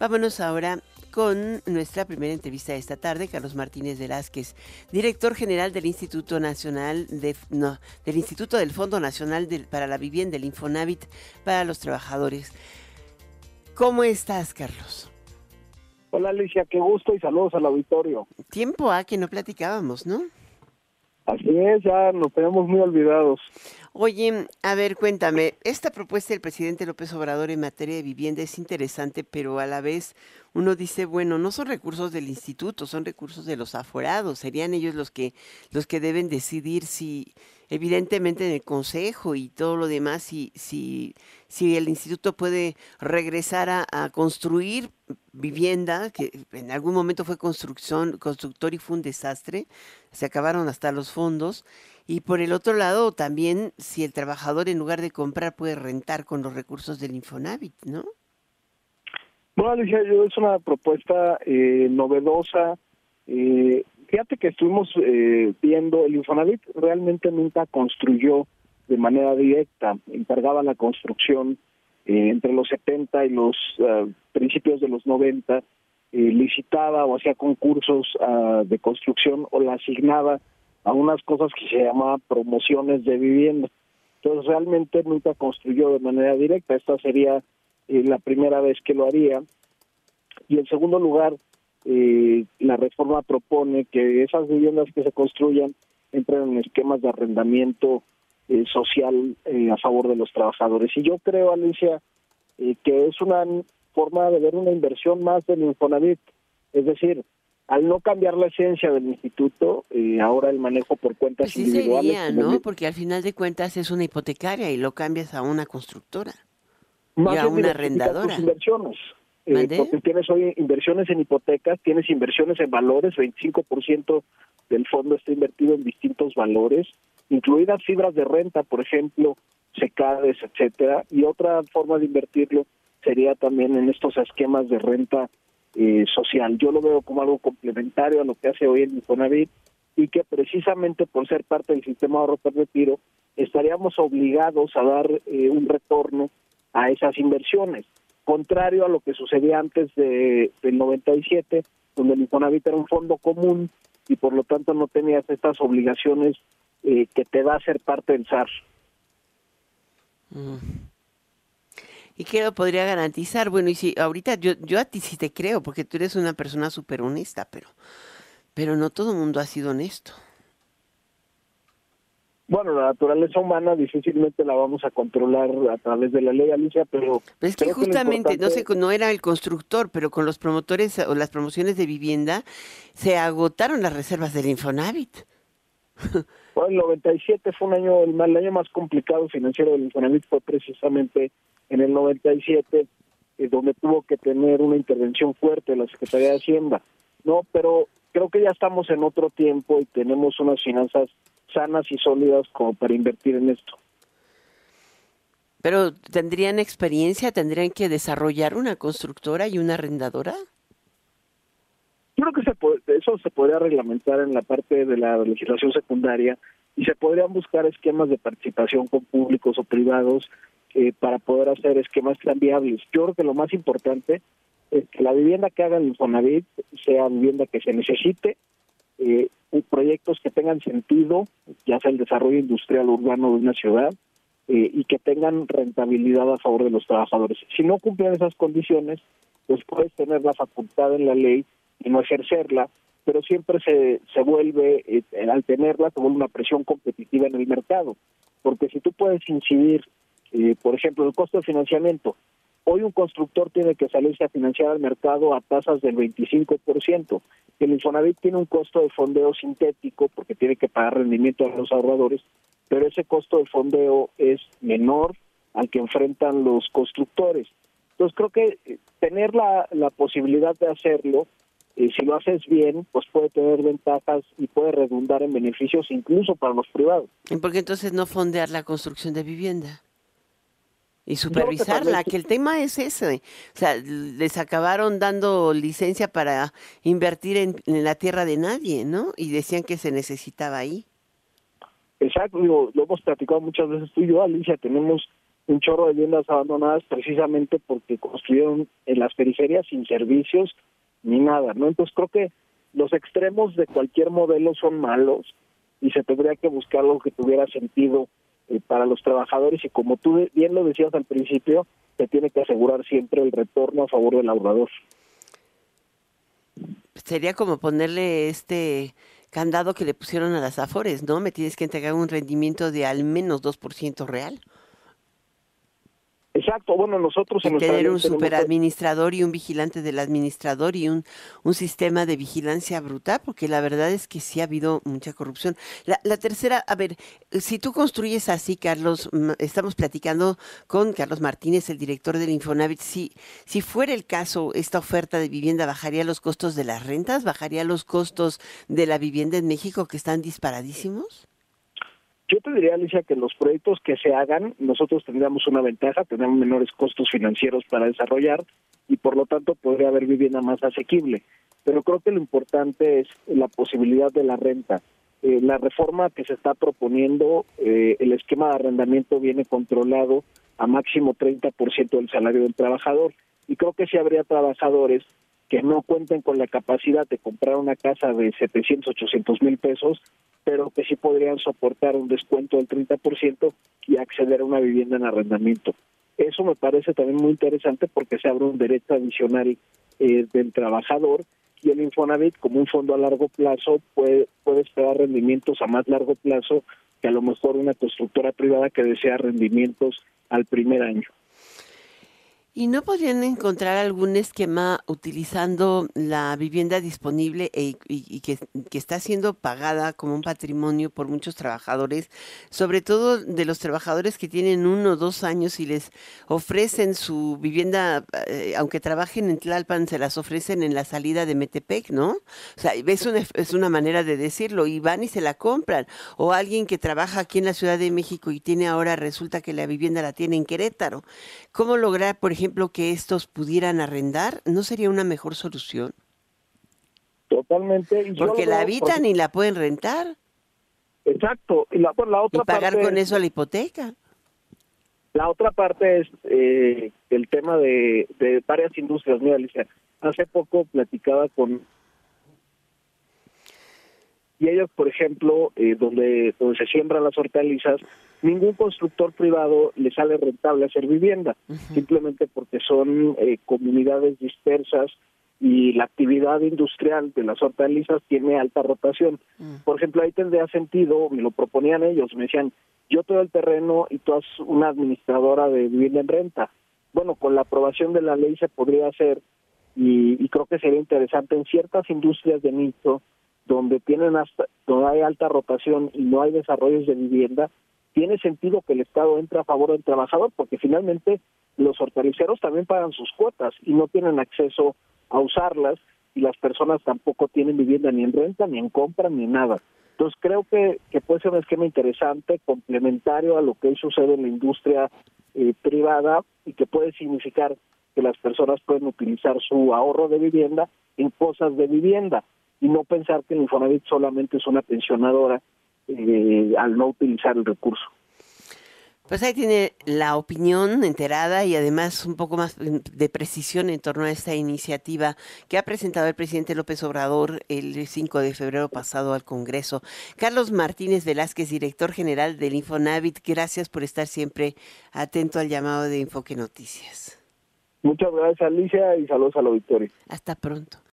Vámonos ahora con nuestra primera entrevista de esta tarde, Carlos Martínez Velázquez, director general del Instituto Nacional de, no, del Instituto del Fondo Nacional para la Vivienda, el Infonavit para los trabajadores. ¿Cómo estás, Carlos? Hola Alicia, qué gusto y saludos al auditorio. Tiempo a que no platicábamos, ¿no? Así es, ya nos tenemos muy olvidados. Oye, a ver, cuéntame, esta propuesta del presidente López Obrador en materia de vivienda es interesante, pero a la vez uno dice, bueno, no son recursos del instituto, son recursos de los aforados, serían ellos los que los que deben decidir si evidentemente en el consejo y todo lo demás si si si el instituto puede regresar a, a construir vivienda que en algún momento fue construcción constructor y fue un desastre, se acabaron hasta los fondos y por el otro lado, también si el trabajador en lugar de comprar puede rentar con los recursos del Infonavit, ¿no? Bueno, Alicia, yo es una propuesta eh, novedosa. Eh, fíjate que estuvimos eh, viendo, el Infonavit realmente nunca construyó de manera directa, encargaba la construcción eh, entre los 70 y los uh, principios de los 90, licitaba o hacía concursos uh, de construcción o la asignaba a unas cosas que se llamaban promociones de vivienda. Entonces realmente nunca construyó de manera directa. Esta sería eh, la primera vez que lo haría. Y en segundo lugar, eh, la reforma propone que esas viviendas que se construyan entren en esquemas de arrendamiento eh, social eh, a favor de los trabajadores. Y yo creo, Alicia, eh, que es una forma de ver una inversión más del Infonavit. Es decir, al no cambiar la esencia del instituto, eh, ahora el manejo por cuentas pues sí individuales. Sería, ¿no? Porque al final de cuentas es una hipotecaria y lo cambias a una constructora más y a una arrendadora. Tus inversiones. Eh, porque tienes hoy inversiones en hipotecas, tienes inversiones en valores, 25% del fondo está invertido en distintos valores, incluidas fibras de renta, por ejemplo, secades, etcétera, y otra forma de invertirlo sería también en estos esquemas de renta eh, social. Yo lo veo como algo complementario a lo que hace hoy el Infonavit y que precisamente por ser parte del sistema de ahorro retiro estaríamos obligados a dar eh, un retorno a esas inversiones, contrario a lo que sucedía antes de, del 97, donde el Infonavit era un fondo común y por lo tanto no tenías estas obligaciones eh, que te da a ser parte del SAR. Mm. ¿Y qué lo podría garantizar? Bueno, y si ahorita yo, yo a ti sí te creo, porque tú eres una persona súper honesta, pero, pero no todo mundo ha sido honesto. Bueno, la naturaleza humana difícilmente la vamos a controlar a través de la ley, Alicia, pero... Es que justamente, que no sé, no era el constructor, pero con los promotores o las promociones de vivienda se agotaron las reservas del Infonavit. Bueno, el 97 fue un año, el, el año más complicado financiero del Infonavit fue precisamente en el 97, eh, donde tuvo que tener una intervención fuerte de la Secretaría de Hacienda. No, pero creo que ya estamos en otro tiempo y tenemos unas finanzas sanas y sólidas como para invertir en esto. Pero ¿tendrían experiencia? ¿Tendrían que desarrollar una constructora y una arrendadora? Yo creo que se puede, eso se podría reglamentar en la parte de la legislación secundaria y se podrían buscar esquemas de participación con públicos o privados eh, para poder hacer esquemas tan viables. Yo creo que lo más importante es que la vivienda que haga el Infonavit sea vivienda que se necesite, eh, proyectos que tengan sentido, ya sea el desarrollo industrial urbano de una ciudad, eh, y que tengan rentabilidad a favor de los trabajadores. Si no cumplen esas condiciones, pues puedes tener la facultad en la ley y no ejercerla, pero siempre se, se vuelve, eh, al tenerla, se vuelve una presión competitiva en el mercado. Porque si tú puedes incidir, eh, por ejemplo, el costo de financiamiento, hoy un constructor tiene que salirse a financiar al mercado a tasas del 25%. El Infonavit tiene un costo de fondeo sintético porque tiene que pagar rendimiento a los ahorradores, pero ese costo de fondeo es menor al que enfrentan los constructores. Entonces creo que eh, tener la, posibilidad de hacerlo, eh, si lo haces bien, pues puede tener ventajas y puede redundar en beneficios incluso para los privados. ¿Y por qué entonces no fondear la construcción de vivienda? Y supervisarla, que el tema es ese. O sea, les acabaron dando licencia para invertir en, en, la tierra de nadie, ¿no? Y decían que se necesitaba ahí. Exacto, digo, lo hemos platicado muchas veces tú y yo, Alicia, tenemos un chorro de viviendas abandonadas precisamente porque construyeron en las periferias sin servicios ni nada, ¿no? Entonces creo que los extremos de cualquier modelo son malos y se tendría que buscar algo que tuviera sentido eh, para los trabajadores y como tú bien lo decías al principio, se tiene que asegurar siempre el retorno a favor del ahorrador. Sería como ponerle este candado que le pusieron a las Afores, ¿no? Me tienes que entregar un rendimiento de al menos 2% real. Exacto, bueno, nosotros en tener un superadministrador y un vigilante del administrador y un, un sistema de vigilancia brutal, porque la verdad es que sí ha habido mucha corrupción. La, la tercera, a ver, si tú construyes así, Carlos, estamos platicando con Carlos Martínez, el director del Infonavit, si, si fuera el caso, esta oferta de vivienda bajaría los costos de las rentas, bajaría los costos de la vivienda en México que están disparadísimos? Yo te diría, Alicia, que los proyectos que se hagan, nosotros tendríamos una ventaja, tenemos menores costos financieros para desarrollar y por lo tanto podría haber vivienda más asequible. Pero creo que lo importante es la posibilidad de la renta. Eh, la reforma que se está proponiendo, eh, el esquema de arrendamiento viene controlado a máximo 30% del salario del trabajador y creo que si habría trabajadores que no cuenten con la capacidad de comprar una casa de 700, 800 mil pesos, pero que sí podrían soportar un descuento del 30% y acceder a una vivienda en arrendamiento. Eso me parece también muy interesante porque se abre un derecho adicional eh, del trabajador y el Infonavit como un fondo a largo plazo puede, puede esperar rendimientos a más largo plazo que a lo mejor una constructora privada que desea rendimientos al primer año. ¿Y no podrían encontrar algún esquema utilizando la vivienda disponible e, y, que, está siendo pagada como un patrimonio por muchos trabajadores, sobre todo de los trabajadores que tienen uno o dos años y les ofrecen su vivienda, eh, aunque trabajen en Tlalpan, se las ofrecen en la salida de Metepec, ¿no? O sea, es una, es una manera de decirlo, y van y se la compran. O alguien que trabaja aquí en la Ciudad de México y tiene ahora, resulta que la vivienda la tiene en Querétaro. ¿Cómo lograr, por ejemplo, que estos pudieran arrendar, ¿no sería una mejor solución? Totalmente. Porque la habitan y la pueden rentar. Exacto. Y, la, la otra pagar con eso la hipoteca. La otra parte es eh, el tema de, de varias industrias. Mira, Alicia, hace poco platicaba con y ellos, por ejemplo, eh, donde, donde se siembran las hortalizas, ningún constructor privado le sale rentable hacer vivienda, simplemente porque son eh, comunidades dispersas y la actividad industrial de las hortalizas tiene alta rotación. Mm. Por ejemplo, ahí tendría sentido, me lo proponían ellos, me decían, yo todo el terreno y tú eres una administradora de vivienda en renta. Bueno, con la aprobación de la ley se podría hacer y, y creo que sería interesante en ciertas industrias de nicho donde tienen hasta, donde hay alta rotación y no hay desarrollos de vivienda, tiene sentido que el Estado entre a favor del trabajador, porque finalmente los hortaliceros también pagan sus cuotas y no tienen acceso a usarlas y las personas tampoco tienen vivienda ni en renta, ni en compra, ni nada. Entonces creo que, que puede ser un esquema interesante, complementario a lo que sucede en la industria eh, privada y que puede significar que las personas pueden utilizar su ahorro de vivienda en cosas de vivienda y no pensar que el Infonavit solamente es una pensionadora eh, al no utilizar el recurso. Pues ahí tiene la opinión enterada y además un poco más de precisión en torno a esta iniciativa que ha presentado el presidente López Obrador el 5 de febrero pasado al Congreso. Carlos Martínez Velázquez, director general del Infonavit, gracias por estar siempre atento al llamado de Enfoque Noticias. Muchas gracias Alicia y saludos a la auditorio. Hasta pronto.